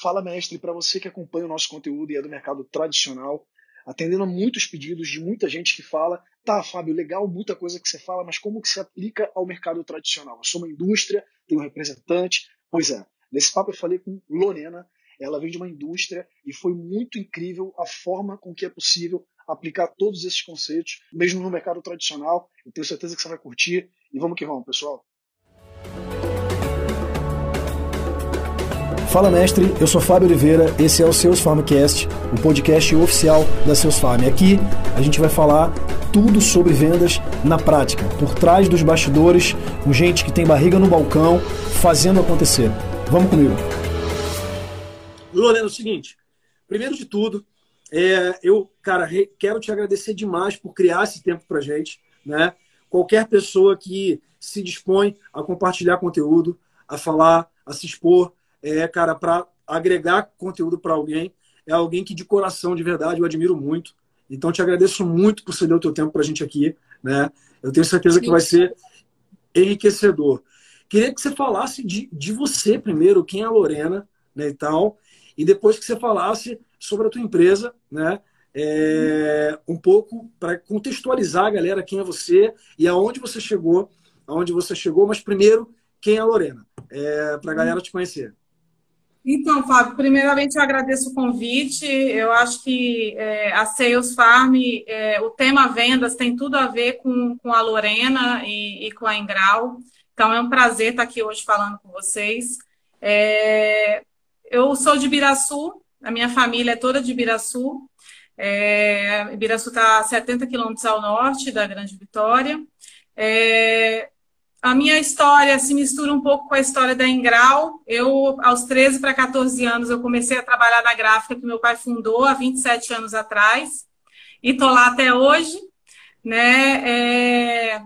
Fala Mestre, para você que acompanha o nosso conteúdo e é do mercado tradicional, atendendo a muitos pedidos de muita gente que fala, tá, Fábio, legal, muita coisa que você fala, mas como que se aplica ao mercado tradicional? Eu sou uma indústria, tenho um representante. Pois é, nesse papo eu falei com Lorena, ela vem de uma indústria e foi muito incrível a forma com que é possível aplicar todos esses conceitos, mesmo no mercado tradicional. Eu tenho certeza que você vai curtir. E vamos que vamos, pessoal. Fala mestre, eu sou Fábio Oliveira, esse é o Seus Farmcast, o podcast oficial da Seus Farm. Aqui a gente vai falar tudo sobre vendas na prática, por trás dos bastidores, com gente que tem barriga no balcão, fazendo acontecer. Vamos comigo. Lorena, é o seguinte, primeiro de tudo, é, eu, cara, quero te agradecer demais por criar esse tempo pra gente, né? Qualquer pessoa que se dispõe a compartilhar conteúdo, a falar, a se expor, é, cara, para agregar conteúdo para alguém, é alguém que de coração, de verdade, eu admiro muito. Então, te agradeço muito por ceder o teu tempo para a gente aqui, né? Eu tenho certeza que vai ser enriquecedor. Queria que você falasse de, de você primeiro, quem é a Lorena, né, e tal, e depois que você falasse sobre a tua empresa, né? É, um pouco para contextualizar a galera quem é você e aonde você chegou, aonde você chegou, mas primeiro quem é a Lorena, é, para a galera te conhecer. Então, Fábio, primeiramente eu agradeço o convite. Eu acho que é, a Sales Farm, é, o tema vendas tem tudo a ver com, com a Lorena e, e, com a Ingral. Então, é um prazer estar aqui hoje falando com vocês. É, eu sou de Biraçu, a minha família é toda de Biraçu. É, Ibiraçu está a 70 quilômetros ao norte da Grande Vitória. É, a minha história se mistura um pouco com a história da Ingral. Eu, aos 13 para 14 anos, eu comecei a trabalhar na gráfica que meu pai fundou há 27 anos atrás. E estou lá até hoje. Né? É,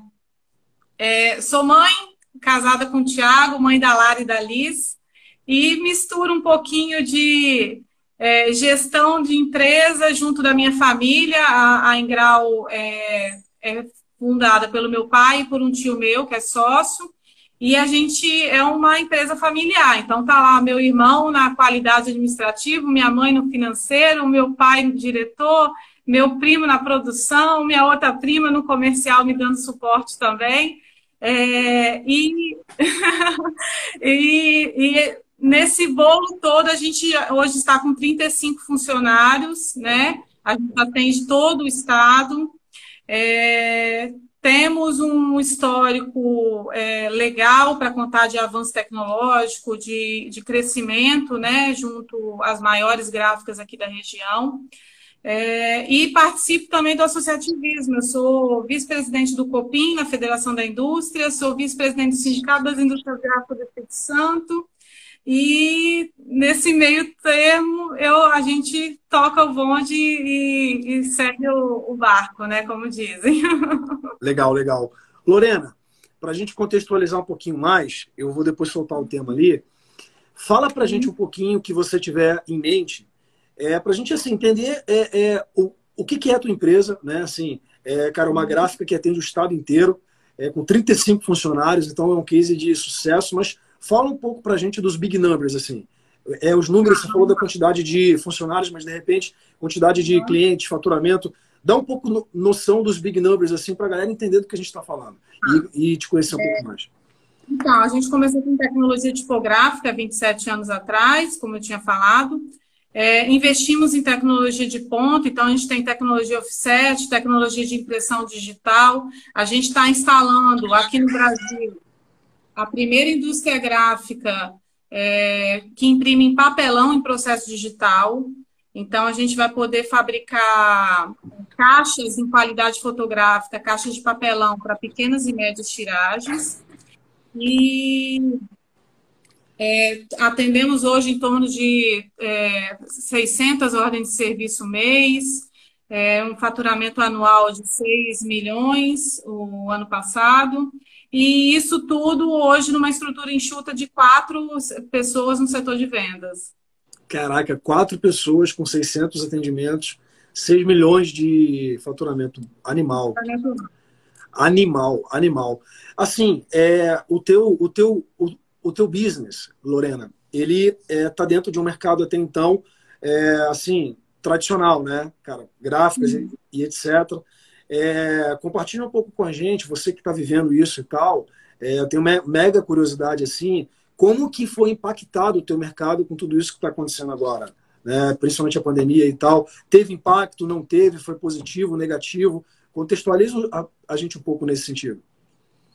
é, sou mãe, casada com o Tiago, mãe da Lara e da Liz. E misturo um pouquinho de é, gestão de empresa junto da minha família. A, a Ingral é, é fundada pelo meu pai e por um tio meu, que é sócio, e a gente é uma empresa familiar. Então, tá lá meu irmão na qualidade administrativa, minha mãe no financeiro, meu pai no diretor, meu primo na produção, minha outra prima no comercial me dando suporte também. É, e, e, e, nesse bolo todo, a gente hoje está com 35 funcionários, né? A gente atende todo o estado. É, temos um histórico é, legal para contar de avanço tecnológico, de, de crescimento, né, junto às maiores gráficas aqui da região. É, e participo também do associativismo. Eu sou vice-presidente do COPIM, na Federação da Indústria, sou vice-presidente do Sindicato das Indústrias Gráficas do Espírito Santo, e nesse meio termo, eu, a gente toca o bonde e, e segue o, o, barco, né? Como dizem. Legal, legal. Lorena, para a gente contextualizar um pouquinho mais, eu vou depois soltar o tema ali. Fala para a gente um pouquinho o que você tiver em mente, é, para a gente assim, entender é, é, o, o que, que é a tua empresa, né? Assim, é, cara, uma gráfica que atende o estado inteiro, é, com 35 funcionários, então é um case de sucesso, mas Fala um pouco para a gente dos big numbers, assim. É, os números, você falou da quantidade de funcionários, mas de repente, quantidade de clientes, faturamento. Dá um pouco no, noção dos big numbers, assim, para a galera entender do que a gente está falando e, e, te conhecer um é, pouco mais. Então, a gente começou com tecnologia tipográfica 27 anos atrás, como eu tinha falado. É, investimos em tecnologia de ponta, então a gente tem tecnologia offset, tecnologia de impressão digital. A gente está instalando aqui no Brasil a primeira indústria gráfica é, que imprime em papelão em processo digital. Então, a gente vai poder fabricar caixas em qualidade fotográfica, caixas de papelão para pequenas e médias tiragens. E é, atendemos hoje em torno de é, 600 ordens de serviço mês, é, um faturamento anual de 6 milhões o ano passado. E isso tudo hoje numa estrutura enxuta de quatro pessoas no setor de vendas. Caraca, quatro pessoas com 600 atendimentos, 6 milhões de faturamento animal. Animal, animal. Assim, é, o, teu, o, teu, o, o teu business, Lorena, ele está é, tá dentro de um mercado até então, é, assim, tradicional, né, cara? Gráficas uhum. e, e, etc. É, compartilha um pouco com a gente, você que está vivendo isso e tal. É, eu tenho mega curiosidade, assim, como que foi impactado o teu mercado com tudo isso que está acontecendo agora? Né? Principalmente a pandemia e tal. Teve impacto, não teve? Foi positivo, negativo? Contextualiza a, a gente um pouco nesse sentido.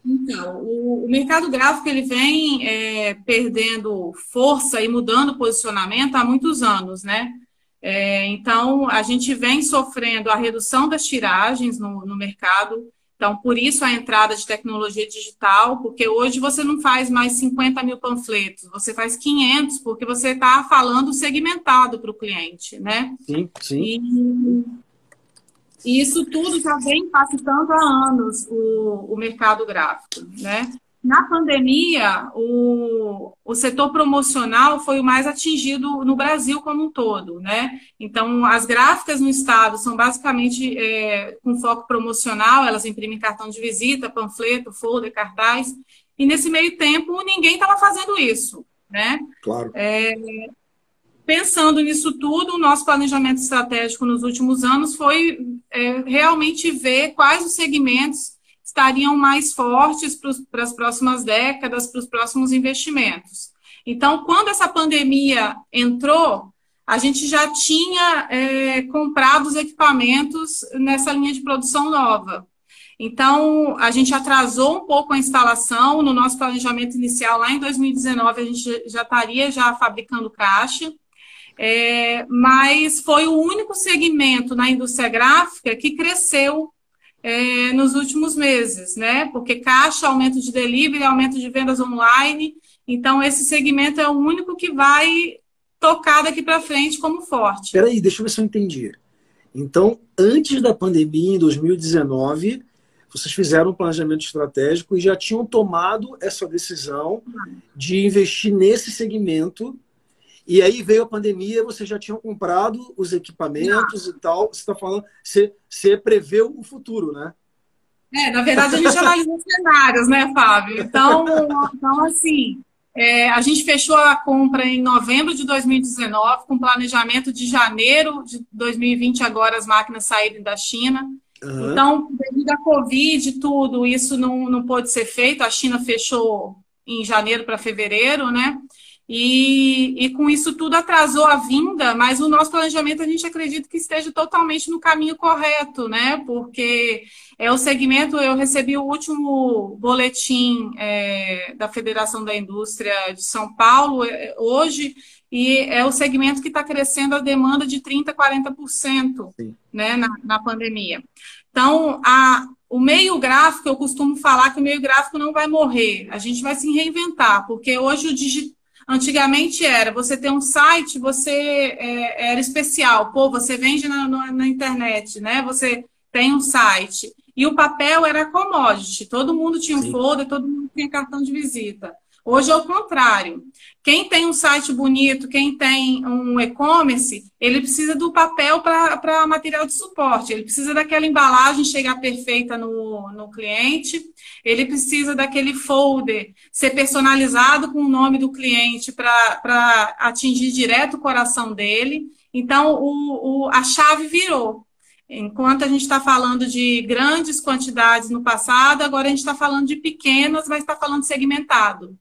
Então, o, o, mercado gráfico ele vem é, perdendo força e mudando posicionamento há muitos anos, né? É, então, a gente vem sofrendo a redução das tiragens no, no mercado. Então, por isso a entrada de tecnologia digital, porque hoje você não faz mais 50 mil panfletos, você faz 500, porque você está falando segmentado para o cliente, né? Sim, sim. E, e, isso tudo já vem impactando há anos o, o mercado gráfico, né? Na pandemia, o, o setor promocional foi o mais atingido no Brasil como um todo, né? Então, as gráficas no estado são basicamente é, com foco promocional, elas imprimem cartão de visita, panfleto, folder, cartaz, e nesse meio tempo ninguém estava fazendo isso, né? Claro. É, pensando nisso tudo, o nosso planejamento estratégico nos últimos anos foi é, realmente ver quais os segmentos estariam mais fortes para as próximas décadas, para os próximos investimentos. Então, quando essa pandemia entrou, a gente já tinha é, comprado os equipamentos nessa linha de produção nova. Então, a gente atrasou um pouco a instalação. No nosso planejamento inicial, lá em 2019, a gente já estaria já fabricando caixa. É, mas foi o único segmento na indústria gráfica que cresceu é, nos últimos meses, né? Porque caixa, aumento de delivery, aumento de vendas online. Então, esse segmento é o único que vai tocar daqui para frente como forte. Peraí, deixa eu ver se eu entendi. Então, antes da pandemia, em 2019, vocês fizeram um planejamento estratégico e já tinham tomado essa decisão de investir nesse segmento e aí veio a pandemia, vocês já tinham comprado os equipamentos Não. e tal. Você está falando, você, você preveu o futuro, né? É, na verdade, a gente analisou cenários, né, Fábio? Então, então assim, é, a gente fechou a compra em novembro de 2019, com planejamento de janeiro de 2020, agora as máquinas saírem da China. Uhum. Então, devido à Covid e tudo, isso não, não pôde ser feito. A China fechou em janeiro para fevereiro, né? E, e, com isso tudo atrasou a vinda, mas o nosso planejamento a gente acredita que esteja totalmente no caminho correto, né? Porque é o segmento, eu recebi o último boletim é, da Federação da Indústria de São Paulo é, hoje, e é o segmento que está crescendo a demanda de 30%, 40% né, na, na pandemia. Então, a, o meio gráfico, eu costumo falar que o meio gráfico não vai morrer, a gente vai se reinventar, porque hoje o digital Antigamente era, você ter um site, você é, era especial. Pô, você vende na, na, na, internet, né? Você tem um site. E o papel era commodity. Todo mundo tinha um Sim. folder, todo mundo tinha cartão de visita. Hoje é o contrário. Quem tem um site bonito, quem tem um e-commerce, ele precisa do papel para material de suporte, ele precisa daquela embalagem chegar perfeita no, no cliente, ele precisa daquele folder ser personalizado com o nome do cliente para atingir direto o coração dele. Então, o, o, a chave virou. Enquanto a gente está falando de grandes quantidades no passado, agora a gente está falando de pequenas, mas está falando segmentado.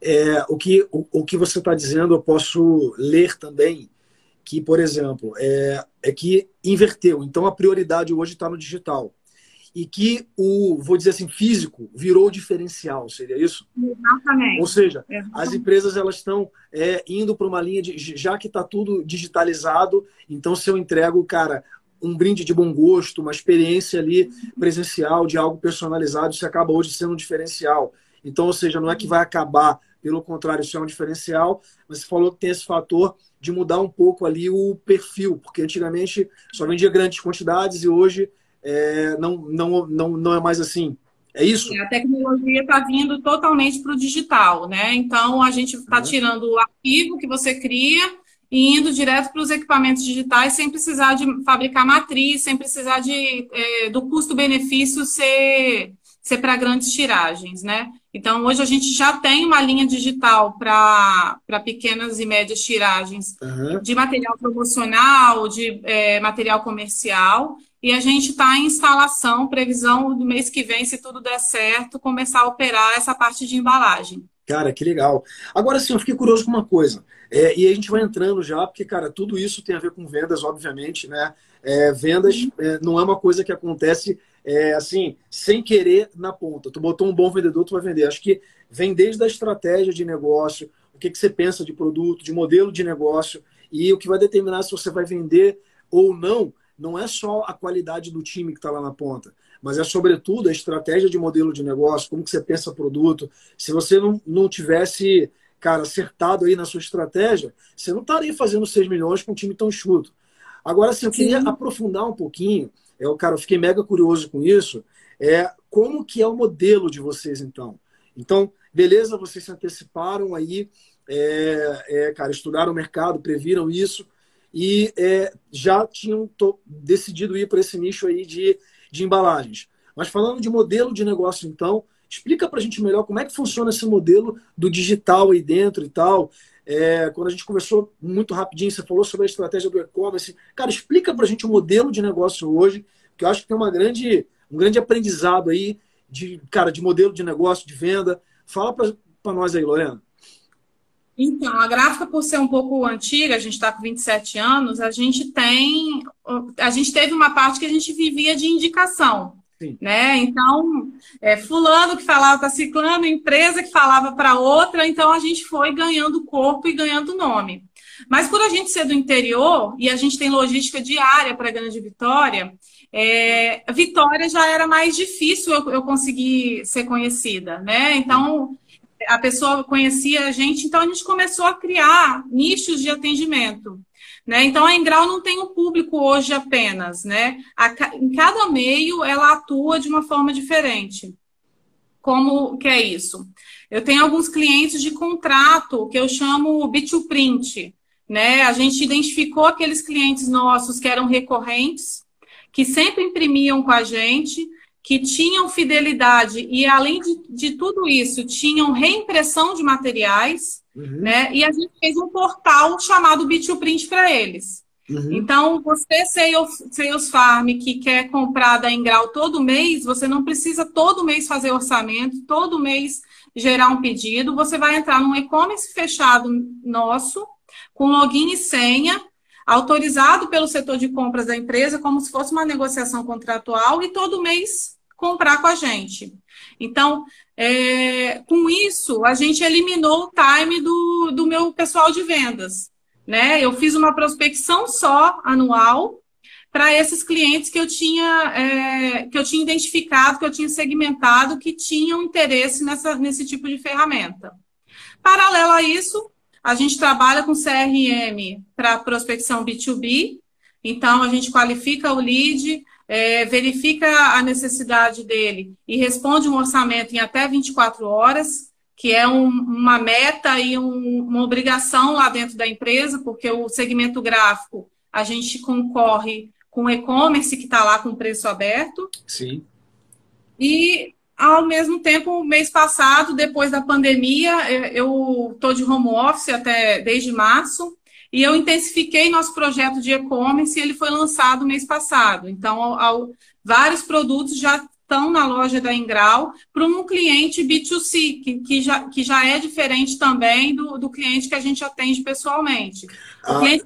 É, o, que, o, o que você está dizendo, eu posso ler também, que, por exemplo, é, é que inverteu. Então, a prioridade hoje está no digital. E que o, vou dizer assim, físico virou diferencial, seria isso? Exatamente. Ou seja, Exatamente. as empresas elas estão é, indo para uma linha de. Já que está tudo digitalizado, então se eu entrego, cara, um brinde de bom gosto, uma experiência ali presencial de algo personalizado, isso acaba hoje sendo um diferencial. Então, ou seja, não é que vai acabar, pelo contrário, isso é um diferencial, mas você falou que tem esse fator de mudar um pouco ali o perfil, porque antigamente só vendia grandes quantidades e hoje é, não, não, não, não é mais assim. É isso? A tecnologia está vindo totalmente para o digital, né? Então a gente está uhum. tirando o arquivo que você cria e indo direto para os equipamentos digitais sem precisar de fabricar matriz, sem precisar de, é, do custo-benefício ser ser para grandes tiragens, né? Então, hoje a gente já tem uma linha digital para pequenas e médias tiragens uhum. de material promocional, de é, material comercial, e a gente está em instalação, previsão do mês que vem, se tudo der certo, começar a operar essa parte de embalagem. Cara, que legal. Agora sim, eu fiquei curioso com uma coisa. É, e a gente vai entrando já, porque, cara, tudo isso tem a ver com vendas, obviamente, né? É, vendas uhum. é, não é uma coisa que acontece é, assim, sem querer na ponta. Tu botou um bom vendedor, tu vai vender. Acho que vem desde a estratégia de negócio, o que, que você pensa de produto, de modelo de negócio, e o que vai determinar se você vai vender ou não, não é só a qualidade do time que está lá na ponta, mas é sobretudo a estratégia de modelo de negócio, como que você pensa produto. Se você não, não tivesse, cara, acertado aí na sua estratégia, você não estaria fazendo 6 milhões com um time tão chuto. Agora, assim, eu queria Sim. aprofundar um pouquinho eu, cara, eu fiquei mega curioso com isso. É, como que é o modelo de vocês, então? Então, beleza, vocês se anteciparam aí, é, é, cara, estudaram o mercado, previram isso e é, já tinham decidido ir para esse nicho aí de, de embalagens. Mas falando de modelo de negócio, então, explica para a gente melhor como é que funciona esse modelo do digital aí dentro e tal. É, quando a gente conversou muito rapidinho, você falou sobre a estratégia do e-commerce. Cara, explica para a gente o modelo de negócio hoje, que eu acho que tem uma grande, um grande aprendizado aí de, cara, de modelo de negócio, de venda. Fala para nós aí, Lorena. Então, a gráfica, por ser um pouco antiga, a gente está com 27 anos, a gente tem. A gente teve uma parte que a gente vivia de indicação. Né? Então, é, fulano que falava para ciclano, empresa que falava para outra, então a gente foi ganhando corpo e ganhando nome. Mas por a gente ser do interior e a gente tem logística diária para Grande Vitória, é, Vitória já era mais difícil eu, eu conseguir ser conhecida, né? Então a pessoa conhecia a gente, então a gente começou a criar nichos de atendimento. Né? Então, a Engral não tem um público hoje apenas. Né? A, em cada meio, ela atua de uma forma diferente. Como que é isso? Eu tenho alguns clientes de contrato que eu chamo B2Print. Né? A gente identificou aqueles clientes nossos que eram recorrentes, que sempre imprimiam com a gente, que tinham fidelidade e, além de, de tudo isso, tinham reimpressão de materiais Uhum. Né? E a gente fez um portal chamado B2Print para eles. Uhum. Então, você, Sales, Sales Farm, que quer comprar da Engral todo mês, você não precisa todo mês fazer orçamento, todo mês gerar um pedido. Você vai entrar num e-commerce fechado nosso, com login e senha, autorizado pelo setor de compras da empresa, como se fosse uma negociação contratual, e todo mês comprar com a gente. Então, é, com isso, a gente eliminou o time do, do meu pessoal de vendas. Né? Eu fiz uma prospecção só anual para esses clientes que eu tinha é, que eu tinha identificado, que eu tinha segmentado, que tinham interesse nessa, nesse tipo de ferramenta. Paralelo a isso, a gente trabalha com CRM para prospecção B2B, então a gente qualifica o lead, é, verifica a necessidade dele e responde um orçamento em até 24 horas, que é um, uma meta e um, uma obrigação lá dentro da empresa, porque o segmento gráfico a gente concorre com o e-commerce que está lá com preço aberto. Sim. E ao mesmo tempo, mês passado, depois da pandemia, eu estou de home office até desde março. E eu intensifiquei nosso projeto de e-commerce e ele foi lançado mês passado. Então, ao, ao, vários produtos já estão na loja da Ingral para um cliente B2C, que, que, já, que já é diferente também do, do cliente que a gente atende pessoalmente. Ah, gente...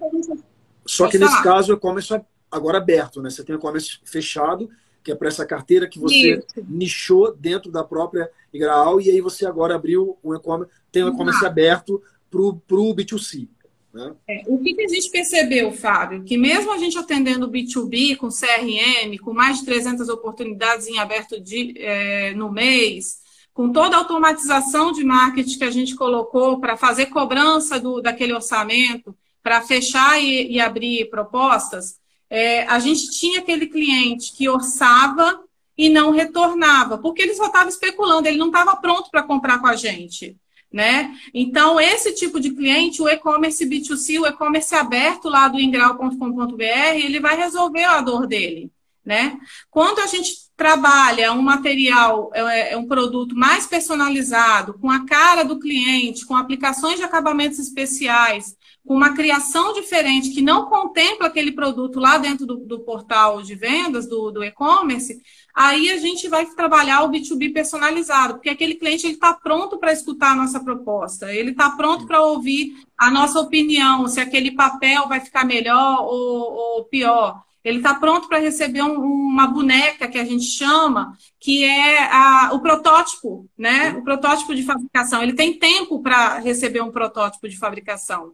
Só que nesse caso o e-commerce é agora aberto, né? Você tem o e-commerce fechado, que é para essa carteira que você Isso. nichou dentro da própria Ingral, e aí você agora abriu o e-commerce, tem o e-commerce aberto para o B2C. Né? É, o que, que, a gente percebeu, Fábio? Que mesmo a gente atendendo B2B com CRM, com mais de 300 oportunidades em aberto de, é, no mês, com toda a automatização de marketing que a gente colocou para fazer cobrança do, daquele orçamento, para fechar e, e, abrir propostas, é, a gente tinha aquele cliente que orçava e não retornava, porque ele só estava especulando, ele não estava pronto para comprar com a gente né? Então, esse tipo de cliente, o e-commerce B2C, o e-commerce aberto lá do ingral.com.br, ele vai resolver a dor dele, né? Quando a gente trabalha um material, é, é, um produto mais personalizado, com a cara do cliente, com aplicações de acabamentos especiais, com uma criação diferente que não contempla aquele produto lá dentro do, do portal de vendas, do, do e-commerce, aí a gente vai trabalhar o B2B personalizado, porque aquele cliente está pronto para escutar a nossa proposta, ele está pronto para ouvir a nossa opinião, se aquele papel vai ficar melhor ou, ou pior. Ele está pronto para receber um, uma boneca que a gente chama, que é a, o protótipo, né? O protótipo de fabricação. Ele tem tempo para receber um protótipo de fabricação.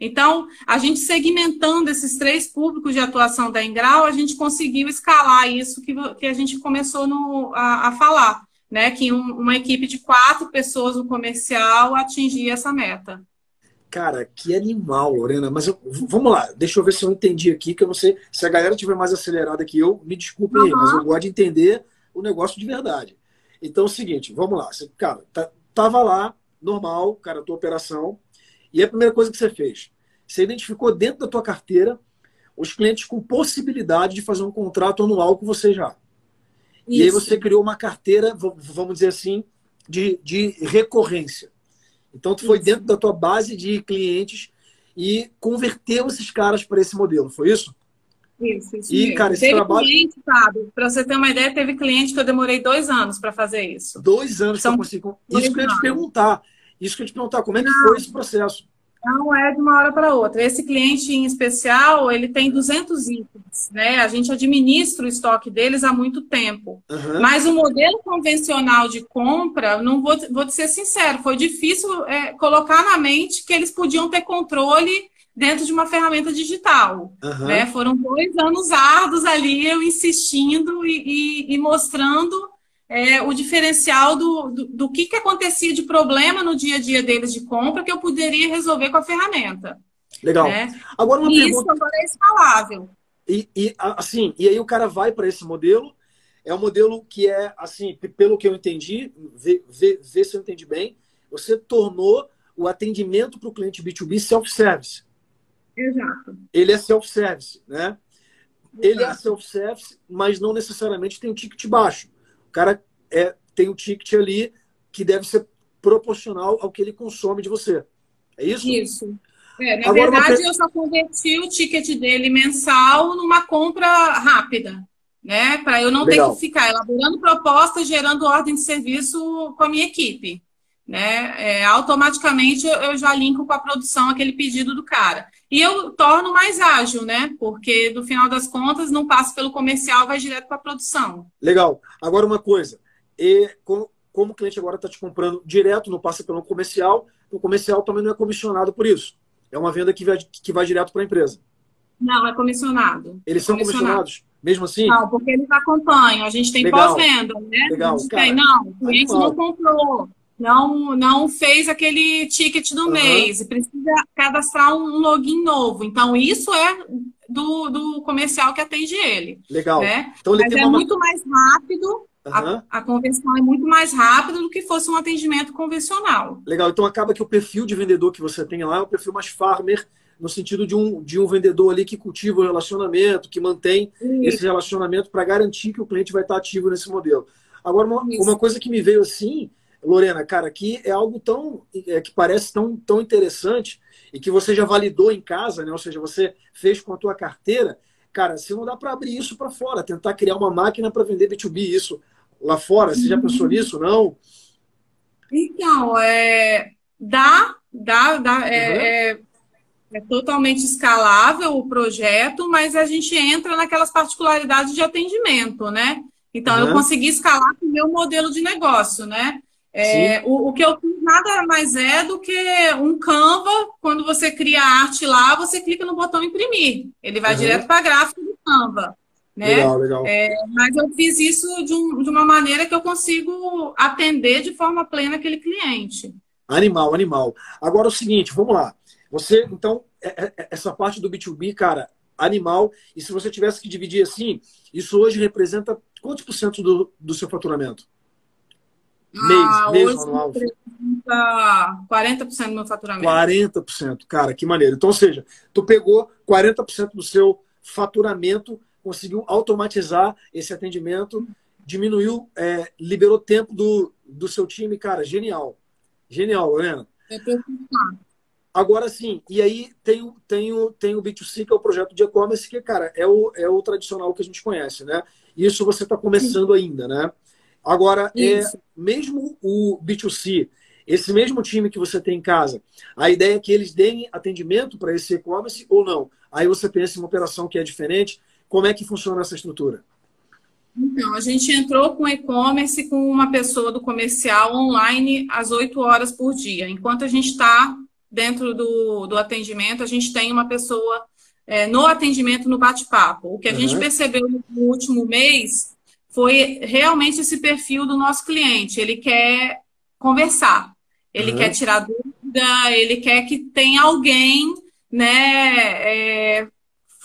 Então, a gente segmentando esses três públicos de atuação da Engrau, a gente conseguiu escalar isso que, que a gente começou no, a, a falar, né? Que um, uma equipe de quatro pessoas no comercial atingia essa meta. Cara, que animal, Lorena. Mas eu, vamos lá, deixa eu ver se eu entendi aqui, que eu não sei. Se a galera tiver mais acelerada que eu, me desculpe aí, mas eu gosto de entender o negócio de verdade. Então é o seguinte, vamos lá. Você, cara, tá, tava lá, normal, cara, a tua operação. E a primeira coisa que você fez? Você identificou dentro da tua carteira os clientes com possibilidade de fazer um contrato anual com você já. Isso. E aí você criou uma carteira, vamos dizer assim, de, de recorrência. Então, tu foi isso. dentro da tua base de clientes e converteu esses caras para esse modelo, foi isso? Isso, isso. E, mesmo. cara, esse teve trabalho. Cliente, sabe? Para você ter uma ideia, teve cliente que eu demorei dois anos para fazer isso. Dois anos para conseguir. Isso que eu ia te perguntar. Isso que eu te perguntar, como é que Não. foi esse processo? Não é de uma hora para outra. Esse cliente em especial, ele tem 200 itens, né? A gente administra o estoque deles há muito tempo. Uhum. Mas o modelo convencional de compra, não vou, vou te ser sincero, foi difícil é, colocar na mente que eles podiam ter controle dentro de uma ferramenta digital. Uhum. Né? Foram dois anos árduos ali, eu insistindo e, e, e mostrando é, o diferencial do, do, do, que, que acontecia de problema no dia a dia deles de compra que eu poderia resolver com a ferramenta. Legal. Né? Agora uma e pergunta... Isso agora é escalável. E, e, assim, e aí o cara vai para esse modelo, é um modelo que é, assim, pelo que eu entendi, vê, vê, vê se eu entendi bem, você tornou o atendimento para o cliente B2B self-service. Exato. Ele é self-service, né? Exato. Ele é self-service, mas não necessariamente tem um ticket baixo cara é, tem um ticket ali que deve ser proporcional ao que ele consome de você. É isso? Isso. É, na Agora, verdade, eu só converti o ticket dele mensal numa compra rápida, né? Para eu não Legal. ter que ficar elaborando propostas, gerando ordem de serviço com a minha equipe. Né? É, automaticamente eu já linko com a produção aquele pedido do cara. E eu torno mais ágil, né? Porque no final das contas não passa pelo comercial, vai direto para a produção. Legal. Agora uma coisa, e como, como o cliente agora está te comprando direto, não passa pelo comercial, o comercial também não é comissionado por isso. É uma venda que vai, que vai direto para a empresa. Não, é comissionado. Eles são comissionados, mesmo assim? Não, porque eles acompanham. A gente tem pós-venda, né? Legal. A gente Cara, tem, não, o cliente não comprou não, não fez aquele ticket do uhum. mês precisa cadastrar um login novo. Então, isso é do, do comercial que atende ele. Legal. Né? Então, ele Mas é uma... muito mais rápido, uhum. a, a conversão é muito mais rápida do que fosse um atendimento convencional. Legal. Então, acaba que o perfil de vendedor que você tem lá é um perfil mais farmer, no sentido de um, de um vendedor ali que cultiva o relacionamento, que mantém isso. esse relacionamento para garantir que o cliente vai estar ativo nesse modelo. Agora, uma, uma coisa que me veio assim Lorena, cara, aqui é algo tão é, que parece tão, tão interessante e que você já validou em casa, né? Ou seja, você fez com a tua carteira. Cara, se não dá para abrir isso para fora, tentar criar uma máquina para vender B2B isso lá fora, você já pensou nisso, não? Então, é, dá, dá, dá, é, uhum. é, é, totalmente escalável o projeto, mas a gente entra naquelas particularidades de atendimento, né? Então, uhum. eu consegui escalar com o meu modelo de negócio, né? É, o, o, que eu fiz nada mais é do que um Canva, quando você cria arte lá, você clica no botão imprimir. Ele vai uhum. direto para a gráfica do Canva. Né? Legal, legal. É, mas eu fiz isso de, um, de, uma maneira que eu consigo atender de forma plena aquele cliente. Animal, animal. Agora é o seguinte, vamos lá. Você, então, é, é, essa parte do B2B, cara, animal. E se você tivesse que dividir assim, isso hoje representa quantos por cento do, do seu faturamento? Ah, mês, mês anual. 40% do meu faturamento. 40%, cara, que maneiro. Então, ou seja, tu pegou 40% do seu faturamento, conseguiu automatizar esse atendimento diminuiu, é, liberou tempo do, do seu time, cara, genial. Genial, Lorena. É Agora sim, e aí tem, tem, o, tem o B2C, que é o projeto de e-commerce, que, cara, é o, é o tradicional que a gente conhece, né? Isso você está começando ainda, né? Agora, é, mesmo o B2C, esse mesmo time que você tem em casa, a ideia é que eles deem atendimento para esse e-commerce ou não? Aí você pensa em uma operação que é diferente. Como é que funciona essa estrutura? Então, a gente entrou com e-commerce com uma pessoa do comercial online às 8 horas por dia. Enquanto a gente está dentro do, do atendimento, a gente tem uma pessoa é, no atendimento, no bate-papo. O que a uhum. gente percebeu no último mês foi realmente esse perfil do nosso cliente. Ele quer conversar, ele uhum. quer tirar dúvida, ele quer que tenha alguém, né, é,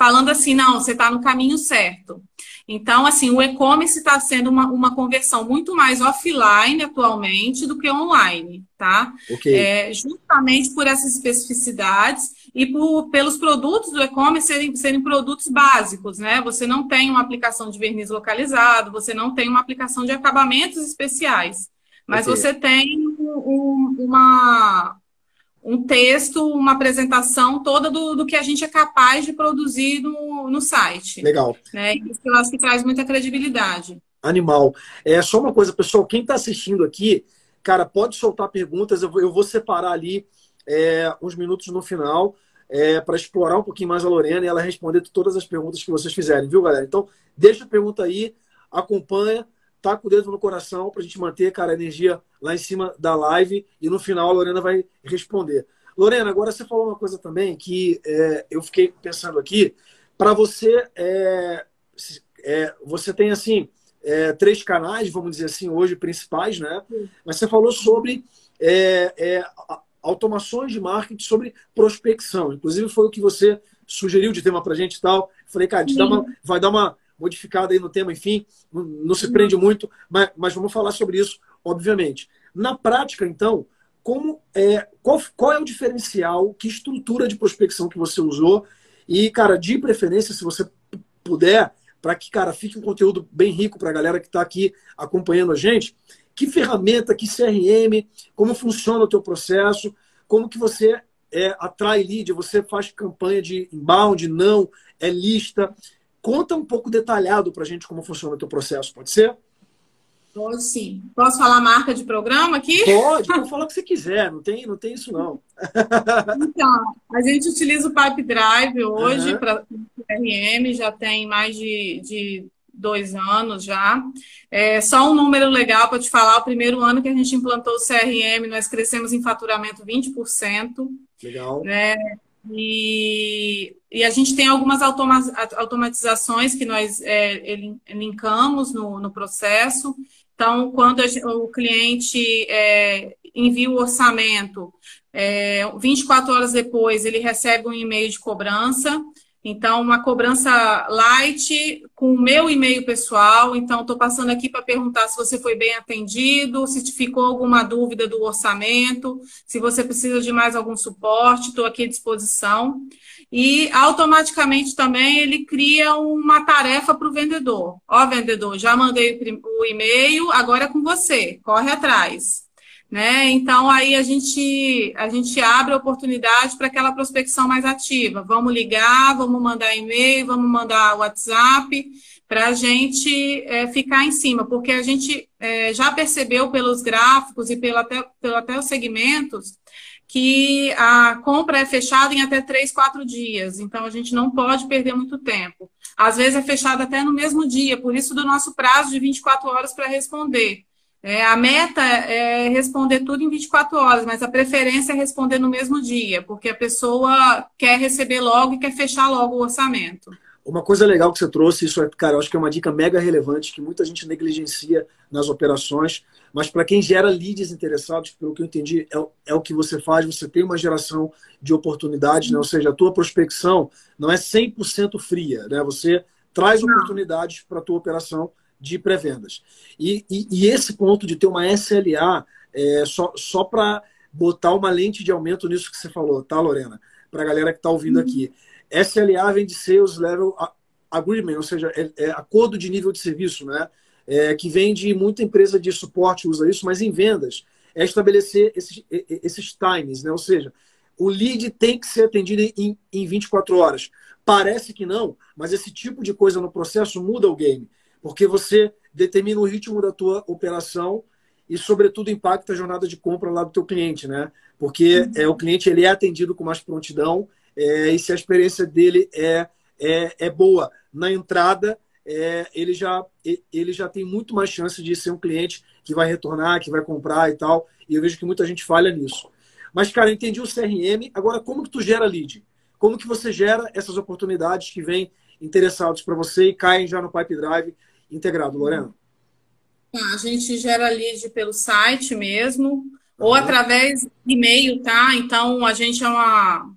falando assim, não, você está no caminho certo. Então, assim, o e-commerce está sendo uma, uma conversão muito mais offline atualmente do que online, tá? Okay. É, justamente por essas especificidades e por, pelos produtos do e-commerce serem, serem produtos básicos, né? Você não tem uma aplicação de verniz localizado, você não tem uma aplicação de acabamentos especiais, mas okay. você tem um, uma, um texto, uma apresentação toda do, do que a gente é capaz de produzir no, no site. Legal. Né? Isso eu acho que traz muita credibilidade. Animal. É só uma coisa, pessoal, quem está assistindo aqui, cara, pode soltar perguntas, eu vou, eu vou separar ali é, uns minutos no final é, para explorar um pouquinho mais a Lorena e ela responder todas as perguntas que vocês fizerem, viu, galera? Então, deixa a pergunta aí, acompanha, tá com o dedo no coração para a gente manter, cara, a energia lá em cima da live e no final a Lorena vai responder. Lorena, agora você falou uma coisa também que é, eu fiquei pensando aqui. Para você, é, é, você tem assim é, três canais, vamos dizer assim, hoje principais, né? Mas você falou sobre é, é, automações de marketing, sobre prospecção. Inclusive foi o que você sugeriu de tema para gente e tal. Falei, cara, uma, vai dar uma modificada aí no tema, enfim, não, se prende muito, mas, mas vamos falar sobre isso, obviamente. Na prática, então, como é, qual, qual é o diferencial, que estrutura de prospecção que você usou? E, cara, de preferência, se você puder, para que, cara, fique um conteúdo bem rico para a galera que está aqui acompanhando a gente, que ferramenta, que CRM, como funciona o teu processo, como que você é, atrai lead, você faz campanha de inbound, não, é lista. Conta um pouco detalhado para a gente como funciona o teu processo, pode ser? Pode sim. Posso falar marca de programa aqui? Pode, pode falar o que você quiser, não tem, não tem isso não. Então, a gente utiliza o Pipe Drive hoje uhum. para CRM, já tem mais de, de dois anos já. É, só um número legal para te falar: o primeiro ano que a gente implantou o CRM, nós crescemos em faturamento 20%. Legal. Né? E, e a gente tem algumas automa automatizações que nós é, linkamos no, no processo. Então, quando o cliente é, envia o orçamento, é, 24 horas depois ele recebe um e-mail de cobrança. Então, uma cobrança light com o meu e-mail pessoal. Então, estou passando aqui para perguntar se você foi bem atendido, se ficou alguma dúvida do orçamento, se você precisa de mais algum suporte, estou aqui à disposição. E automaticamente também ele cria uma tarefa para o vendedor. Ó, vendedor, já mandei o e-mail, agora é com você, corre atrás. Né? Então aí a gente a gente abre a oportunidade para aquela prospecção mais ativa. Vamos ligar, vamos mandar e-mail, vamos mandar WhatsApp para a gente é, ficar em cima, porque a gente é, já percebeu pelos gráficos e pelo até, pelo até os segmentos que a compra é fechada em até três, quatro dias. Então a gente não pode perder muito tempo. Às vezes é fechada até no mesmo dia, por isso do nosso prazo de 24 horas para responder. É, a meta é responder tudo em 24 horas, mas a preferência é responder no mesmo dia, porque a pessoa quer receber logo e quer fechar logo o orçamento. Uma coisa legal que você trouxe, isso é, cara, eu acho que é uma dica mega relevante que muita gente negligencia nas operações, mas para quem gera leads interessados, pelo que eu entendi, é, é, o que você faz, você tem uma geração de oportunidades, né? ou seja, a tua prospecção não é 100% fria, né? você traz oportunidades para a tua operação de pré-vendas. E, e, e, esse ponto de ter uma SLA, é, só, só para botar uma lente de aumento nisso que você falou, tá, Lorena? Para a galera que está ouvindo uhum. aqui. SLA vem de Sales Level Agreement, ou seja, é, é, acordo de nível de serviço, né? é, que vem de muita empresa de suporte usa isso, mas em vendas é estabelecer esses, esses times, né? ou seja, o lead tem que ser atendido em, em 24 horas. Parece que não, mas esse tipo de coisa no processo muda o game, porque você determina o ritmo da tua operação e, sobretudo, impacta a jornada de compra lá do teu cliente, né? Porque é, o cliente ele é atendido com mais prontidão é, e se a experiência dele é, é, é boa na entrada, é, ele, já, ele já tem muito mais chance de ser um cliente que vai retornar, que vai comprar e tal. E eu vejo que muita gente falha nisso. Mas, cara, entendi o CRM. Agora, como que tu gera lead? Como que você gera essas oportunidades que vêm interessados para você e caem já no Pipe Drive integrado, Lorena? A gente gera lead pelo site mesmo, ou através de e-mail, tá? Então, a gente é uma,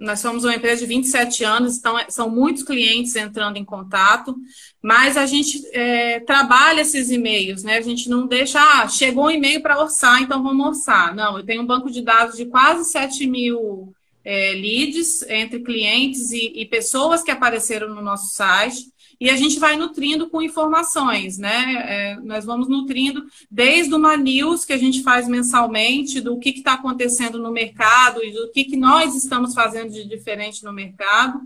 nós somos uma empresa de 27 anos, então é, são muitos clientes entrando em contato, mas a gente é, trabalha esses e-mails, né? A gente não deixa, ah, chegou um e-mail para orçar, então vamos orçar. Não, eu tenho um banco de dados de quase 7 mil é, leads entre clientes e, e pessoas que apareceram no nosso site e a gente vai nutrindo com informações, né? É, nós vamos nutrindo desde uma news que a gente faz mensalmente, do que está acontecendo no mercado e do que, que nós estamos fazendo de diferente no mercado,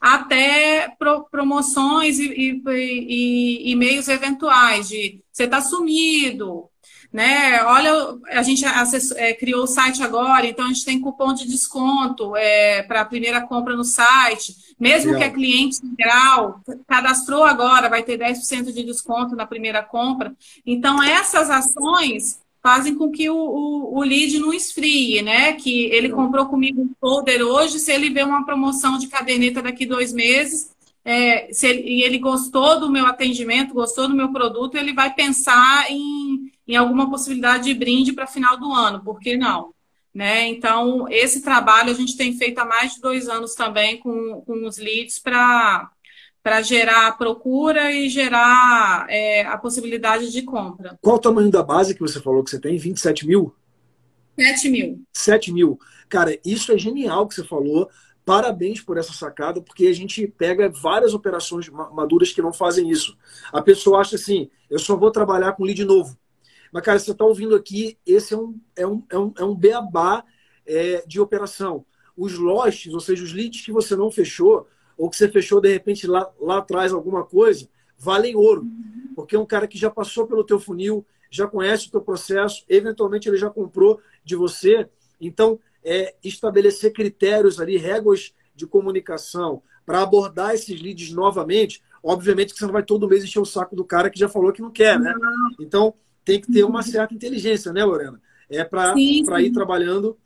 até pro, promoções e, e, e, e meios eventuais de você está sumido, né? Olha, a gente acessou, é, criou o site agora, então a gente tem cupom de desconto é, para a primeira compra no site. Mesmo Legal. que a cliente grau cadastrou agora, vai ter 10% de desconto na primeira compra. Então, essas ações fazem com que o, o, o, lead não esfrie, né? Que ele comprou comigo um folder hoje, se ele vê uma promoção de caderneta daqui dois meses, é, se ele, e ele gostou do meu atendimento, gostou do meu produto, ele vai pensar em em alguma possibilidade de brinde para final do ano, por que não? Né? Então, esse trabalho a gente tem feito há mais de dois anos também com, com os leads para para gerar procura e gerar é, a possibilidade de compra. Qual o tamanho da base que você falou que você tem? 27 mil? 7 mil. 7 mil. Cara, isso é genial que você falou. Parabéns por essa sacada, porque a gente pega várias operações maduras que não fazem isso. A pessoa acha assim: eu só vou trabalhar com lead novo. Mas, cara, você está ouvindo aqui, esse é um, é um, é um, é um beabá é, de operação. Os losts, ou seja, os leads que você não fechou, ou que você fechou de repente lá, lá atrás alguma coisa, valem ouro. Porque é um cara que já passou pelo teu funil, já conhece o teu processo, eventualmente ele já comprou de você. Então, é, estabelecer critérios ali, réguas de comunicação para abordar esses leads novamente. Obviamente que você não vai todo mês encher o saco do cara que já falou que não quer, né? Então, tem que ter uma certa inteligência, né, Lorena? É para ir trabalhando.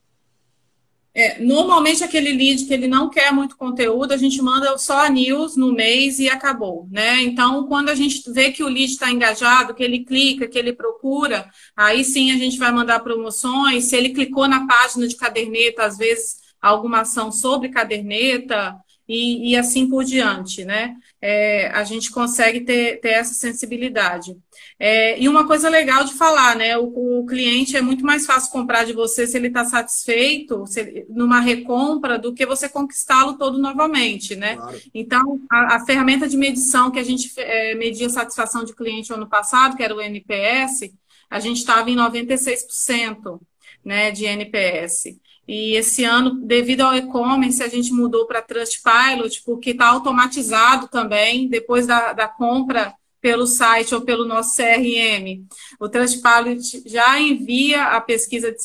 É, normalmente aquele lead que ele não quer muito conteúdo, a gente manda só a news no mês e acabou, né? Então, quando a gente vê que o lead está engajado, que ele clica, que ele procura, aí sim a gente vai mandar promoções. Se ele clicou na página de caderneta, às vezes alguma ação sobre caderneta, e, e assim por diante, né? É, a gente consegue ter, ter essa sensibilidade. É, e uma coisa legal de falar, né? O, o, cliente é muito mais fácil comprar de você se ele está satisfeito numa recompra do que você conquistá-lo todo novamente, né? Claro. Então, a, a, ferramenta de medição que a gente é, media a satisfação de cliente ano passado, que era o NPS, a gente estava em 96% né, de NPS. E esse ano, devido ao e-commerce, a gente mudou para Trustpilot, porque está automatizado também, depois da, da compra pelo site ou pelo nosso CRM. O Trustpilot já envia a pesquisa de,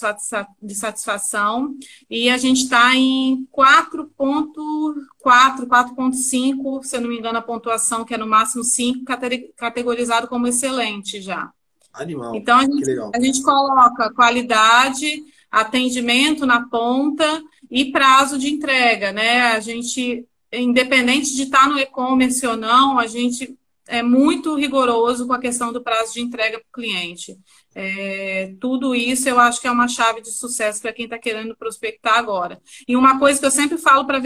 de satisfação e a gente está em 4.4, 4.5, se eu não me engano, a pontuação, que é no máximo 5, categorizado como excelente já. Animal. Então, a gente, a gente coloca qualidade atendimento na ponta e prazo de entrega, né? A gente, independente de estar no e-commerce ou não, a gente é muito rigoroso com a questão do prazo de entrega para o cliente. É, tudo isso eu acho que é uma chave de sucesso para quem está querendo prospectar agora. E uma coisa que eu sempre falo para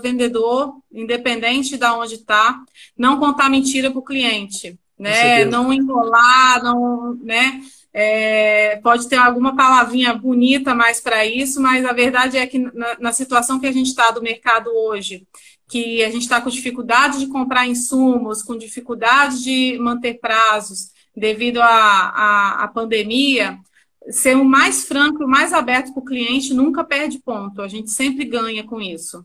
vendedor, independente de onde está, não contar mentira para o cliente, né? Não enrolar, não, né? É, pode ter alguma palavrinha bonita mais para isso, mas a verdade é que na, na situação que a gente está do mercado hoje, que a gente está com dificuldade de comprar insumos, com dificuldade de manter prazos devido à pandemia, ser o mais franco, o mais aberto para o cliente nunca perde ponto. A gente sempre ganha com isso.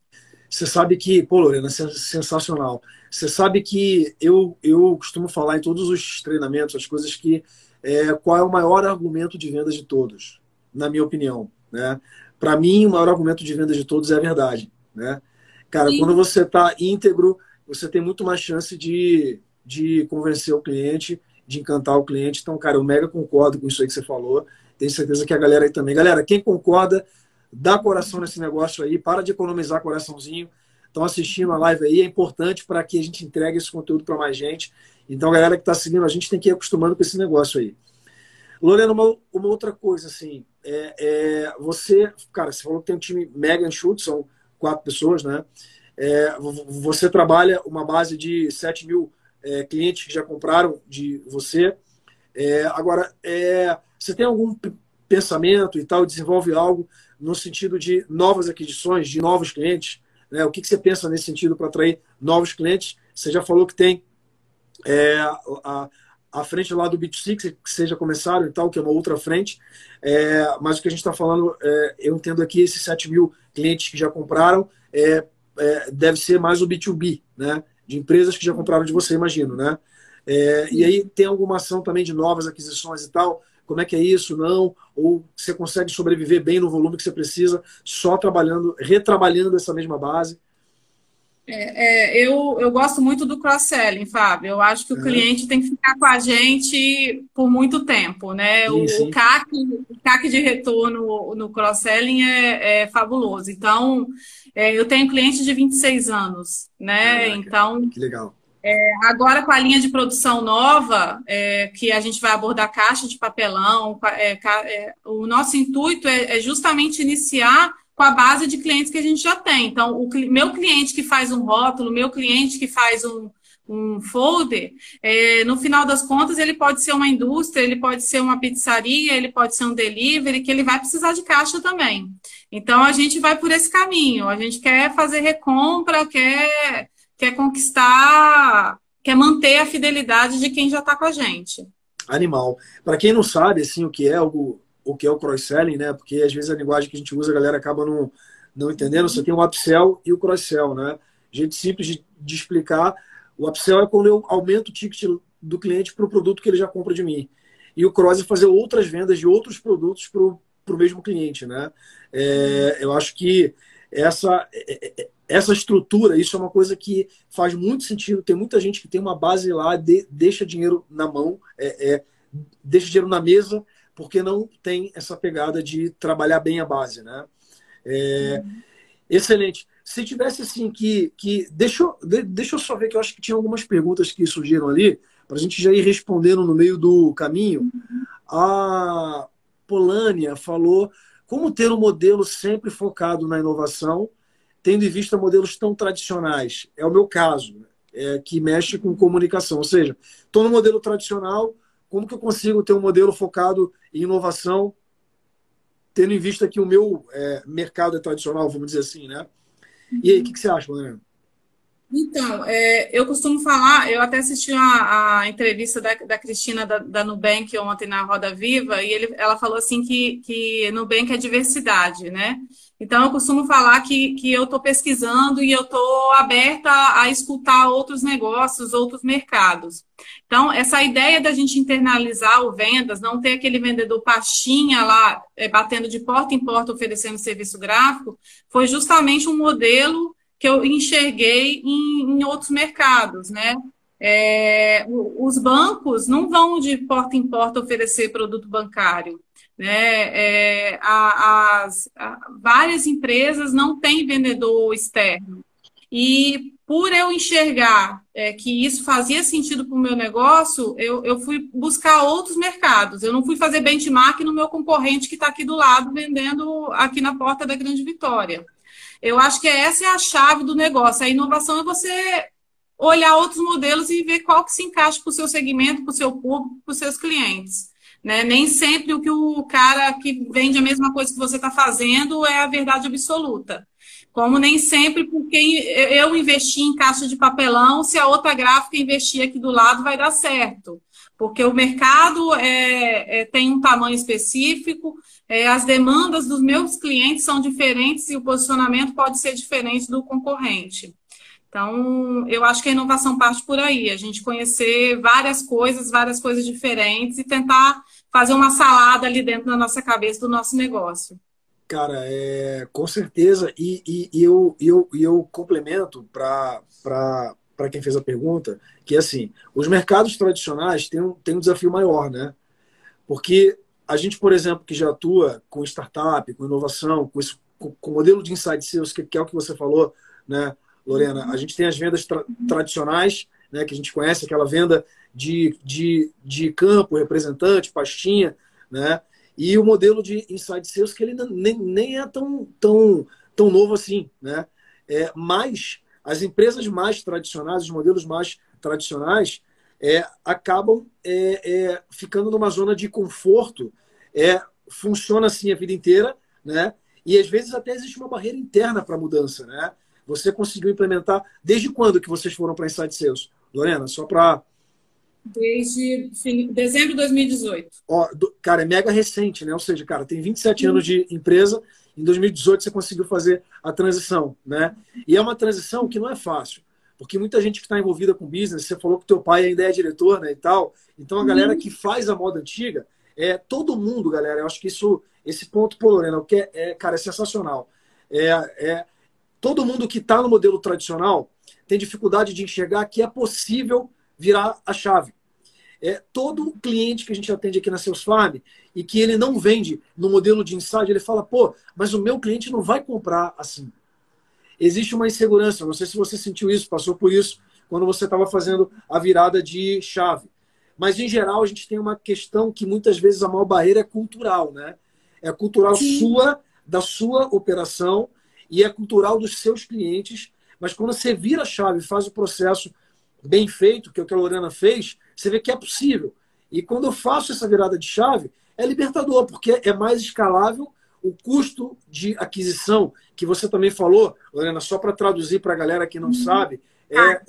Você sabe que, pô, Lorena, sensacional. Você sabe que eu, eu costumo falar em todos os treinamentos, as coisas que é, qual é o maior argumento de vendas de todos, na minha opinião. Né? Para mim, o maior argumento de vendas de todos é a verdade. Né? Cara, Sim. quando você está íntegro, você tem muito mais chance de, de convencer o cliente, de encantar o cliente. Então, cara, eu mega concordo com isso aí que você falou. Tenho certeza que a galera aí também. Galera, quem concorda, dá coração nesse negócio aí, para de economizar coraçãozinho. Estão assistindo a live aí, é importante para que a gente entregue esse conteúdo para mais gente. Então, a galera que está seguindo, a gente tem que ir acostumando com esse negócio aí. Lorena, uma, uma outra coisa, assim, é, é, você, cara, você falou que tem um time mega enxuto, são quatro pessoas, né? É, você trabalha uma base de 7 mil é, clientes que já compraram de você. É, agora, é, você tem algum pensamento e tal, desenvolve algo no sentido de novas aquisições, de novos clientes? Né? O que, que você pensa nesse sentido para atrair novos clientes? Você já falou que tem é, a, a frente lá do B2C, que vocês já começaram e tal, que é uma outra frente. É, mas o que a gente está falando, é, eu entendo aqui, esses 7 mil clientes que já compraram, é, é deve ser mais o B2B, né? De empresas que já compraram de você, imagino, né? É, e aí tem alguma ação também de novas aquisições e tal? Como é que é isso? Não? Ou você consegue sobreviver bem no volume que você precisa, só trabalhando, retrabalhando essa mesma base? É, é, eu, eu gosto muito do cross-selling, Fábio. Eu acho que o uhum. cliente tem que ficar com a gente por muito tempo, né? Sim, o, sim. o, CAC, o CAC de retorno no cross-selling é, é, fabuloso. Então, é, eu tenho cliente de 26 anos, né? Caraca, então, que legal. É, agora com a linha de produção nova, é, que a gente vai abordar caixa de papelão, o nosso intuito é justamente iniciar com a base de clientes que a gente já tem. Então, o meu cliente que faz um rótulo, meu cliente que faz um, um folder, é, no final das contas, ele pode ser uma indústria, ele pode ser uma pizzaria, ele pode ser um delivery, que ele vai precisar de caixa também. Então, a gente vai por esse caminho. A gente quer fazer recompra, quer, quer conquistar, quer manter a fidelidade de quem já está com a gente. Animal. Para quem não sabe, assim, o que é algo o que é o cross-selling, né? Porque às vezes a linguagem que a gente usa a galera acaba não, não entendendo. Você tem o upsell e o cross-sell, né? Jeito simples de, de, explicar. O upsell é quando eu aumento o ticket do cliente para o produto que ele já compra de mim. E o cross é fazer outras vendas de outros produtos para o mesmo cliente, né? É, eu acho que essa, é, é, essa estrutura, isso é uma coisa que faz muito sentido. Tem muita gente que tem uma base lá, de, deixa dinheiro na mão, é, é deixa dinheiro na mesa porque não tem essa pegada de trabalhar bem a base, né? É, uhum. Excelente. Se tivesse assim que. que deixa, eu, deixa eu só ver que eu acho que tinha algumas perguntas que surgiram ali, para a gente já ir respondendo no meio do caminho. Uhum. A Polânia falou como ter um modelo sempre focado na inovação, tendo em vista modelos tão tradicionais. É o meu caso, é, que mexe com comunicação. Ou seja, estou no modelo tradicional, como que eu consigo ter um modelo focado em inovação, tendo em vista que o meu é, mercado é tradicional, vamos dizer assim, né? E aí, o que, que, você acha, Mariana? Então, é, eu costumo falar, eu até assisti a, a entrevista da, da Cristina da, da, Nubank ontem na Roda Viva, e ele, ela falou assim que, que Nubank é diversidade, né? Então, eu costumo falar que, que eu estou pesquisando e eu estou aberta a, escutar outros negócios, outros mercados. Então, essa ideia da gente internalizar o vendas, não ter aquele vendedor pastinha lá, é, batendo de porta em porta, oferecendo serviço gráfico, foi justamente um modelo que eu enxerguei em, em outros mercados, né? É, os bancos não vão de porta em porta oferecer produto bancário. Né? É, as, várias empresas não têm vendedor externo. E por eu enxergar é, que isso fazia sentido para o meu negócio, eu, eu fui buscar outros mercados. Eu não fui fazer benchmark no meu concorrente que está aqui do lado, vendendo aqui na porta da Grande Vitória. Eu acho que essa é a chave do negócio. A inovação é você olhar outros modelos e ver qual que se encaixa para o seu segmento, para o seu público, para os seus clientes. Né? Nem sempre o que o cara que vende a mesma coisa que você está fazendo é a verdade absoluta. Como nem sempre, porque eu investi em caixa de papelão, se a outra gráfica investir aqui do lado, vai dar certo. Porque o mercado é, é tem um tamanho específico, é, as demandas dos meus clientes são diferentes e o posicionamento pode ser diferente do concorrente. Então, eu acho que a inovação parte por aí, a gente conhecer várias coisas, várias coisas diferentes e tentar fazer uma salada ali dentro da nossa cabeça do nosso negócio. Cara, é, com certeza, e, e, e eu, eu, eu complemento para quem fez a pergunta, que é assim, os mercados tradicionais têm um, têm um desafio maior, né? Porque a gente, por exemplo, que já atua com startup, com inovação, com, esse, com, com modelo de inside sales, que, que é o que você falou, né? Lorena, a gente tem as vendas tra tradicionais, né, que a gente conhece, aquela venda de, de, de campo, representante, pastinha, né? E o modelo de inside sales, que ele nem, nem é tão, tão, tão novo assim, né? É, mas as empresas mais tradicionais, os modelos mais tradicionais, é, acabam é, é, ficando numa zona de conforto. É, funciona assim a vida inteira, né? E às vezes até existe uma barreira interna para a mudança, né? Você conseguiu implementar. Desde quando que vocês foram para Inside Sales? Lorena, só para. Desde dezembro de 2018. Ó, do, cara, é mega recente, né? Ou seja, cara, tem 27 anos de empresa. Em 2018 você conseguiu fazer a transição, né? E é uma transição que não é fácil. Porque muita gente que está envolvida com business, você falou que teu pai ainda é diretor, né, e tal. Então a galera uhum. que faz a moda antiga, é todo mundo, galera. Eu acho que isso, esse ponto, pô, Lorena, o que é, é cara, é sensacional. É, é, Todo mundo que está no modelo tradicional tem dificuldade de enxergar que é possível virar a chave. É, todo cliente que a gente atende aqui na Seus Farm e que ele não vende no modelo de inside, ele fala, pô, mas o meu cliente não vai comprar assim. Existe uma insegurança, não sei se você sentiu isso, passou por isso quando você estava fazendo a virada de chave. Mas, em geral, a gente tem uma questão que muitas vezes a maior barreira é cultural, né? É cultural Sim. sua, da sua operação, e é cultural dos seus clientes. Mas quando você vira a chave faz o processo bem feito, que é o que a Lorena fez, você vê que é possível. E quando eu faço essa virada de chave, é libertador, porque é mais escalável o custo de aquisição, que você também falou, Lorena, só para traduzir para a galera que não uhum. sabe, é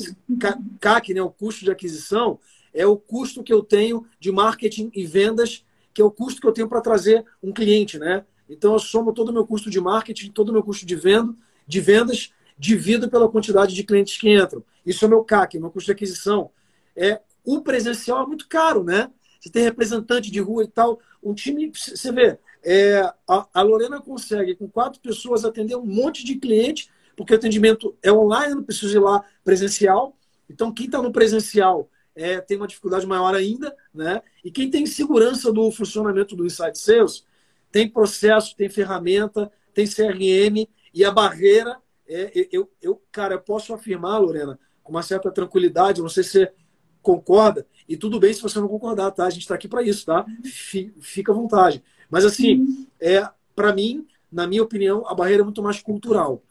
CAC, né, o custo de aquisição, é o custo que eu tenho de marketing e vendas, que é o custo que eu tenho para trazer um cliente, né? Então eu somo todo o meu custo de marketing, todo o meu custo de venda, de vendas, divido pela quantidade de clientes que entram. Isso é meu CAC, meu custo de aquisição. É, o presencial é muito caro, né? Você tem representante de rua e tal. Um time, você vê, é, a, a, Lorena consegue, com quatro pessoas, atender um monte de cliente, porque o atendimento é online, não precisa ir lá presencial. Então, quem está no presencial é, tem uma dificuldade maior ainda, né? E quem tem segurança do funcionamento do Inside Sales tem processo, tem ferramenta, tem CRM e a barreira é, eu, eu, cara, eu posso afirmar, Lorena, com uma certa tranquilidade, não sei se você concorda, e tudo bem se você não concordar, tá? A gente está aqui para isso, tá? Fica à vontade. Mas assim, é para mim, na minha opinião, a barreira é muito mais cultural,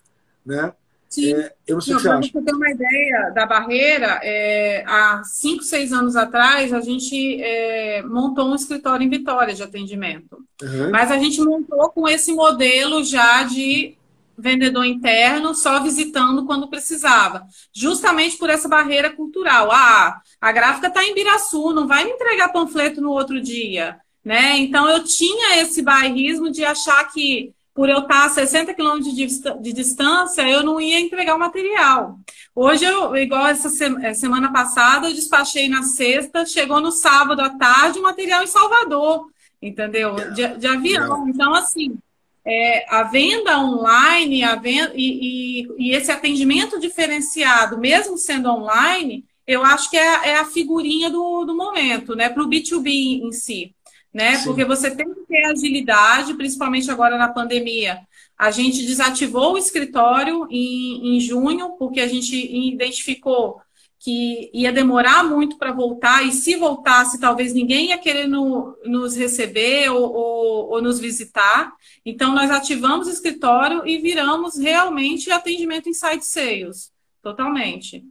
né? Sim. É, eu não sei que você. Para ter uma ideia da barreira, é, há cinco, seis anos atrás, a gente é, montou um escritório em Vitória de atendimento. Uhum. Mas a gente montou com esse modelo já de vendedor interno, só visitando quando precisava. Justamente por essa barreira cultural. Ah, a gráfica está em Biraçu, não vai me entregar panfleto no outro dia. Né? Então eu tinha esse bairrismo de achar que por eu estar a 60 quilômetros de distância, eu não ia entregar o material. Hoje, eu, igual essa é, semana passada, eu despachei na sexta, chegou no sábado à tarde o material em Salvador, entendeu? De, de avião. Então, assim, é, a venda online a venda, e, e, e, esse atendimento diferenciado, mesmo sendo online, eu acho que é, é a figurinha do, do momento, né? Para o B2B em si né? Sim. Porque você tem que ter agilidade, principalmente agora na pandemia. A gente desativou o escritório em, em junho, porque a gente identificou que ia demorar muito para voltar, e se voltasse, talvez ninguém ia querer no, nos receber ou, ou, ou, nos visitar. Então, nós ativamos o escritório e viramos realmente atendimento em site sales, totalmente.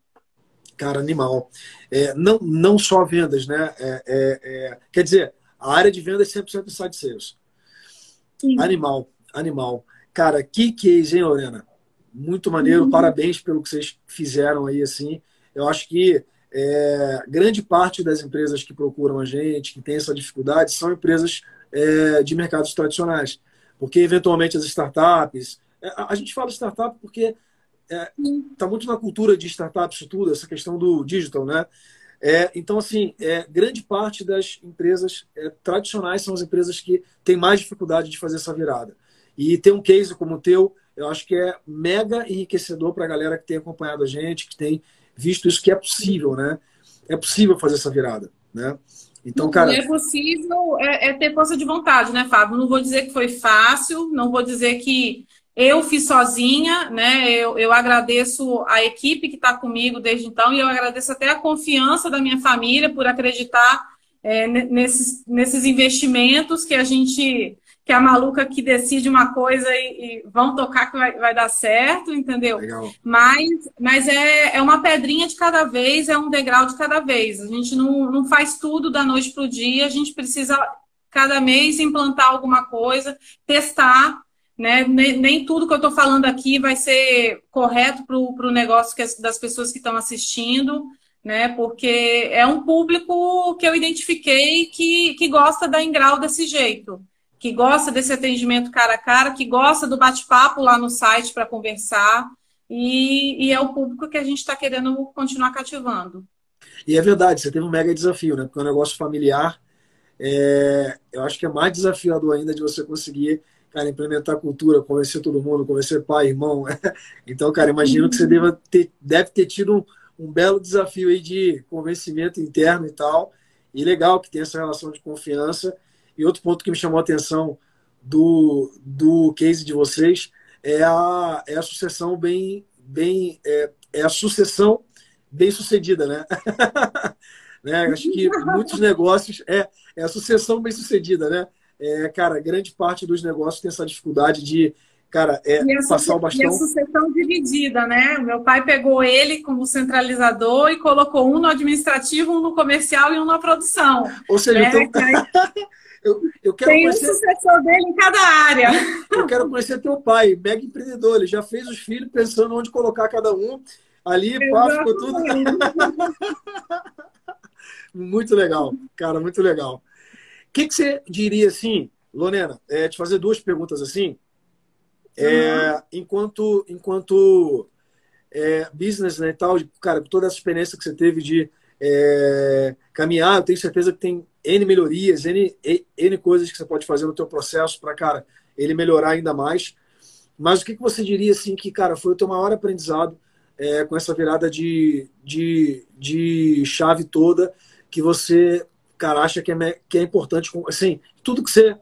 Cara, animal. É, não, não só vendas, né? É, é, é quer dizer, A área de vendas é 100% inside sales. Sim. Animal, animal. Cara, que case, hein, Lorena? Muito maneiro, uhum. parabéns pelo que vocês fizeram aí, assim. Eu acho que é, grande parte das empresas que procuram a gente, que tem essa dificuldade, são empresas é, de mercados tradicionais. Porque, eventualmente, as startups. É, a, gente fala startup porque está é, muito na cultura de startups, tudo, essa questão do digital, né? É, então, assim, é, grande parte das empresas tradicionais são as empresas que têm mais dificuldade de fazer essa virada. E ter um case como o teu, eu acho que é mega enriquecedor para a galera que tem acompanhado a gente, que tem visto isso que é possível, né? É possível fazer essa virada, né? Então, cara. É possível é, é, ter força de vontade, né, Fábio? Não vou dizer que foi fácil, não vou dizer que eu fiz sozinha, né? Eu, eu agradeço a equipe que está comigo desde então e eu agradeço até a confiança da minha família por acreditar é, nesses, nesses investimentos que a gente que é a maluca que decide uma coisa e, e vão tocar que vai, vai, dar certo, entendeu? Legal. Mas, mas é, é uma pedrinha de cada vez, é um degrau de cada vez. A gente não, não faz tudo da noite para o dia, a gente precisa cada mês implantar alguma coisa, testar. Né? Nem, nem tudo que eu estou falando aqui vai ser correto para o negócio que, das pessoas que estão assistindo, né? Porque é um público que eu identifiquei que, que gosta da Ingrau desse jeito que gosta desse atendimento cara a cara, que gosta do bate-papo lá no site para conversar, e, e, é o público que a gente está querendo continuar cativando. E é verdade, você teve um mega desafio, né? Porque é um negócio familiar, é, eu acho que é mais desafiador ainda de você conseguir, cara, implementar cultura, convencer todo mundo, convencer pai, irmão. então, cara, imagino que você deva ter, deve ter tido um, um belo desafio aí de convencimento interno e tal. E legal que tem essa relação de confiança e outro ponto que me chamou a atenção do, do case de vocês é a, é a sucessão bem, bem é, é a sucessão bem sucedida, né? né? Acho que muitos negócios é, é a sucessão bem sucedida, né? É, cara, grande parte dos negócios tem essa dificuldade de cara, é passar o bastão. E a sucessão dividida, né? Meu pai pegou ele como centralizador e colocou um no administrativo, um no comercial e um na produção. Ou seja, né? então... Eu, eu quero Tem conhecer... um sucessor dele em cada área. Eu quero conhecer teu pai, mega empreendedor. Ele já fez os filhos pensando onde colocar cada um. Ali, pá, ficou tudo. muito legal, cara, muito legal. O que, que você diria assim, Lorena? É, te fazer duas perguntas assim. É, uhum. Enquanto, enquanto é, business né, e tal, cara, com toda essa experiência que você teve de é, caminhar, eu tenho certeza que tem N melhorias, N, N coisas que você pode fazer no teu processo para, cara, ele melhorar ainda mais. Mas o que, que você diria, assim, que, cara, foi o teu maior aprendizado é, com essa virada de, de, de chave toda que você, cara, acha que é, que é importante, assim, tudo que você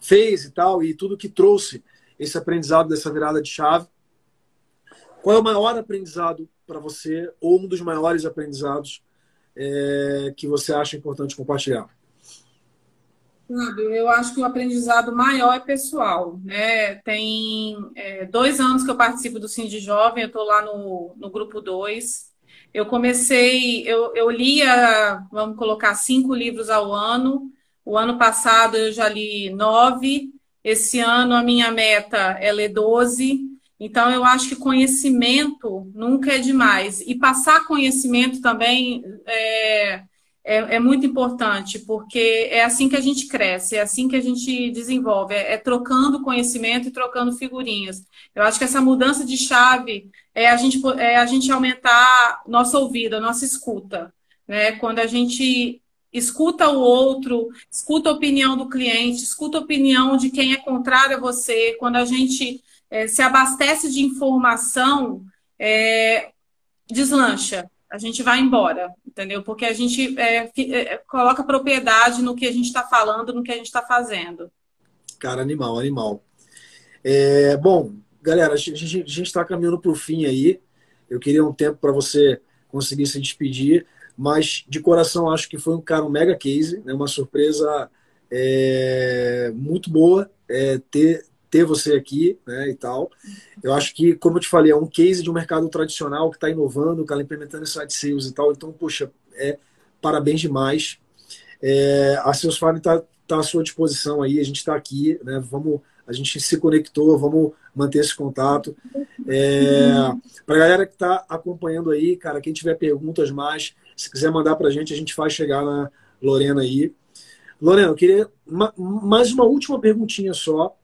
fez e tal, e tudo que trouxe esse aprendizado dessa virada de chave. Qual é o maior aprendizado para você, ou um dos maiores aprendizados é, que você acha importante compartilhar? Eu acho que o aprendizado maior é pessoal. Né? Tem é, dois anos que eu participo do Cindy Jovem, eu estou lá no, no grupo 2. Eu comecei, eu, eu lia, vamos colocar, cinco livros ao ano. O ano passado eu já li nove. Esse ano a minha meta é ler 12. Então, eu acho que conhecimento nunca é demais. E passar conhecimento também é, é, é, muito importante, porque é assim que a gente cresce, é assim que a gente desenvolve, é, é, trocando conhecimento e trocando figurinhas. Eu acho que essa mudança de chave é a gente, é a gente aumentar nosso ouvido, a nossa escuta. Né? Quando a gente escuta o outro, escuta a opinião do cliente, escuta a opinião de quem é contrário a você, quando a gente é, se abastece de informação, é, deslancha. A gente vai embora, entendeu? Porque a gente é, é coloca propriedade no que a gente está falando, no que a gente está fazendo. Cara, animal, animal. É, bom, galera, a gente está caminhando para o fim aí. Eu queria um tempo para você conseguir se despedir, mas de coração acho que foi um cara um mega case, né? uma surpresa é, muito boa é, ter ter você aqui, né, e tal. Eu acho que, como eu te falei, é um case de um mercado tradicional que está inovando, que está implementando site sales e tal. Então, poxa, é, parabéns demais. É, a Seus Farm está está à sua disposição aí, a gente está aqui, né? Vamos, a gente se conectou, vamos manter esse contato. É, para a galera que está acompanhando aí, cara, quem tiver perguntas mais, se quiser mandar para a gente, a gente faz chegar na Lorena aí. Lorena, eu queria mais uma última perguntinha só,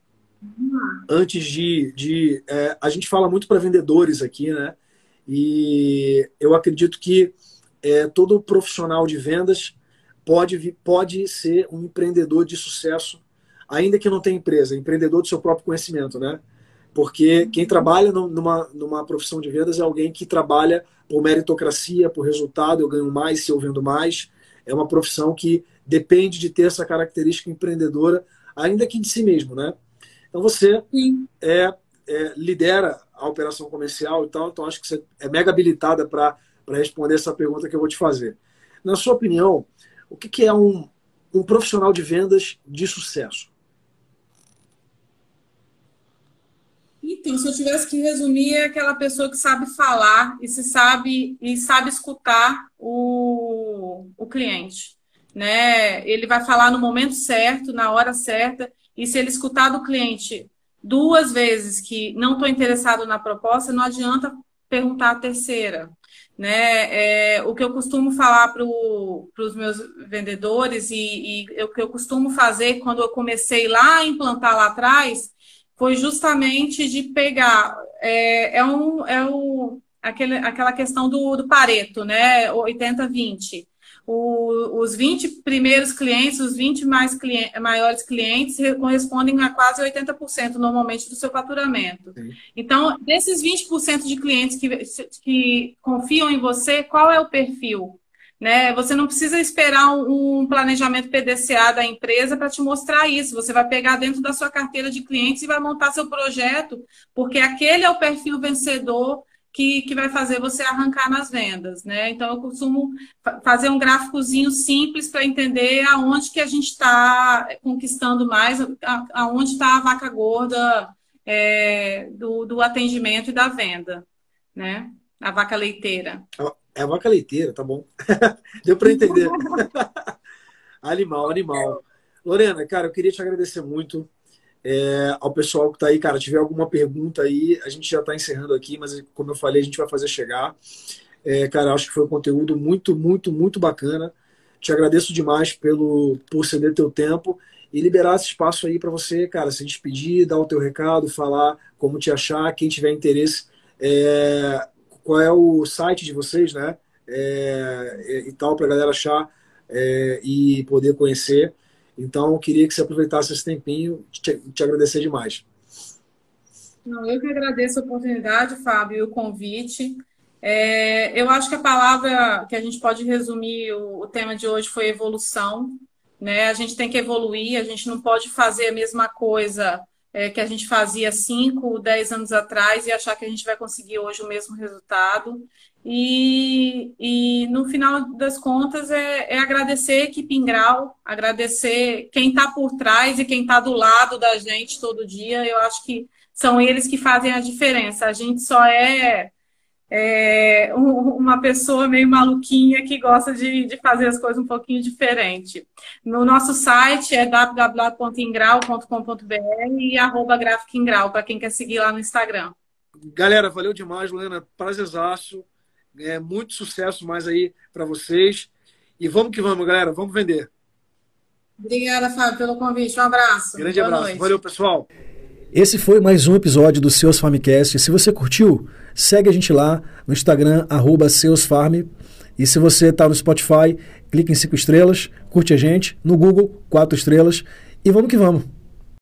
antes de. de é, a gente fala muito para vendedores aqui, né? E eu acredito que é, todo profissional de vendas pode, pode ser um empreendedor de sucesso, ainda que não tenha empresa, empreendedor do seu próprio conhecimento, né? Porque quem trabalha numa, numa profissão de vendas é alguém que trabalha por meritocracia, por resultado, eu ganho mais se eu vendo mais. É uma profissão que depende de ter essa característica empreendedora, ainda que de si mesmo, né? Então você é, é, lidera a operação comercial e tal, então acho que você é mega habilitada para responder essa pergunta que eu vou te fazer. Na sua opinião, o que, que é um, um profissional de vendas de sucesso? Então, se eu tivesse que resumir, é aquela pessoa que sabe falar e se sabe e sabe escutar o, o cliente, né? Ele vai falar no momento certo, na hora certa, e se ele escutar do cliente duas vezes que não estou interessado na proposta, não adianta perguntar a terceira. Né? É, o que eu costumo falar para os meus vendedores e, e o que eu costumo fazer quando eu comecei lá a implantar lá atrás foi justamente de pegar é, é um é o, aquele, aquela questão do, do Pareto, né? 80-20 o, os 20 primeiros clientes, os 20 mais clientes, maiores clientes correspondem a quase 80% normalmente do seu faturamento. Sim. Então, desses 20% de clientes que, que confiam em você, qual é o perfil? Né? Você não precisa esperar um planejamento PDCA da empresa para te mostrar isso. Você vai pegar dentro da sua carteira de clientes e vai montar seu projeto, porque aquele é o perfil vencedor que, que vai fazer você arrancar nas vendas, né? Então eu costumo fazer um gráficozinho simples para entender aonde que a gente está conquistando mais, aonde está a vaca gorda é, do, do atendimento e da venda, né? A vaca leiteira. É a vaca leiteira, tá bom. Deu para entender. animal, animal. Lorena, cara, eu queria te agradecer muito é, ao pessoal que está aí, cara, tiver alguma pergunta aí, a gente já está encerrando aqui, mas como eu falei, a gente vai fazer chegar. É, cara, acho que foi um conteúdo muito, muito, muito bacana. Te agradeço demais pelo por ceder teu tempo e liberar esse espaço aí para você, cara, se despedir, dar o teu recado, falar como te achar, quem tiver interesse, é, qual é o site de vocês, né? É, e tal, para a galera achar é, e poder conhecer. Então, eu queria que você aproveitasse esse tempinho, te, te agradecer demais. Não, eu que agradeço a oportunidade, Fábio, e o convite. É, eu acho que a palavra que a gente pode resumir o, o, tema de hoje foi evolução. Né? A gente tem que evoluir, a gente não pode fazer a mesma coisa é, que a gente fazia 5, 10 anos atrás e achar que a gente vai conseguir hoje o mesmo resultado. E, e no final das contas é, é agradecer a equipe Ingrau, agradecer quem está por trás e quem está do lado da gente todo dia. Eu acho que são eles que fazem a diferença. A gente só é, é uma pessoa meio maluquinha que gosta de, de fazer as coisas um pouquinho diferente. No nosso site é www.ingrau.com.br e arroba para quem quer seguir lá no Instagram. Galera, valeu demais, Luana. Prazerzaço. É, muito sucesso mais aí para vocês. E vamos que vamos, galera. Vamos vender. Obrigada, Fábio, pelo convite. Um abraço. Grande Boa abraço. Noite. Valeu, pessoal. Esse foi mais um episódio do Seus Farmcast. Se você curtiu, segue a gente lá no Instagram, arroba seusfarm. E se você está no Spotify, clique em cinco estrelas, curte a gente. No Google, quatro estrelas. E vamos que vamos.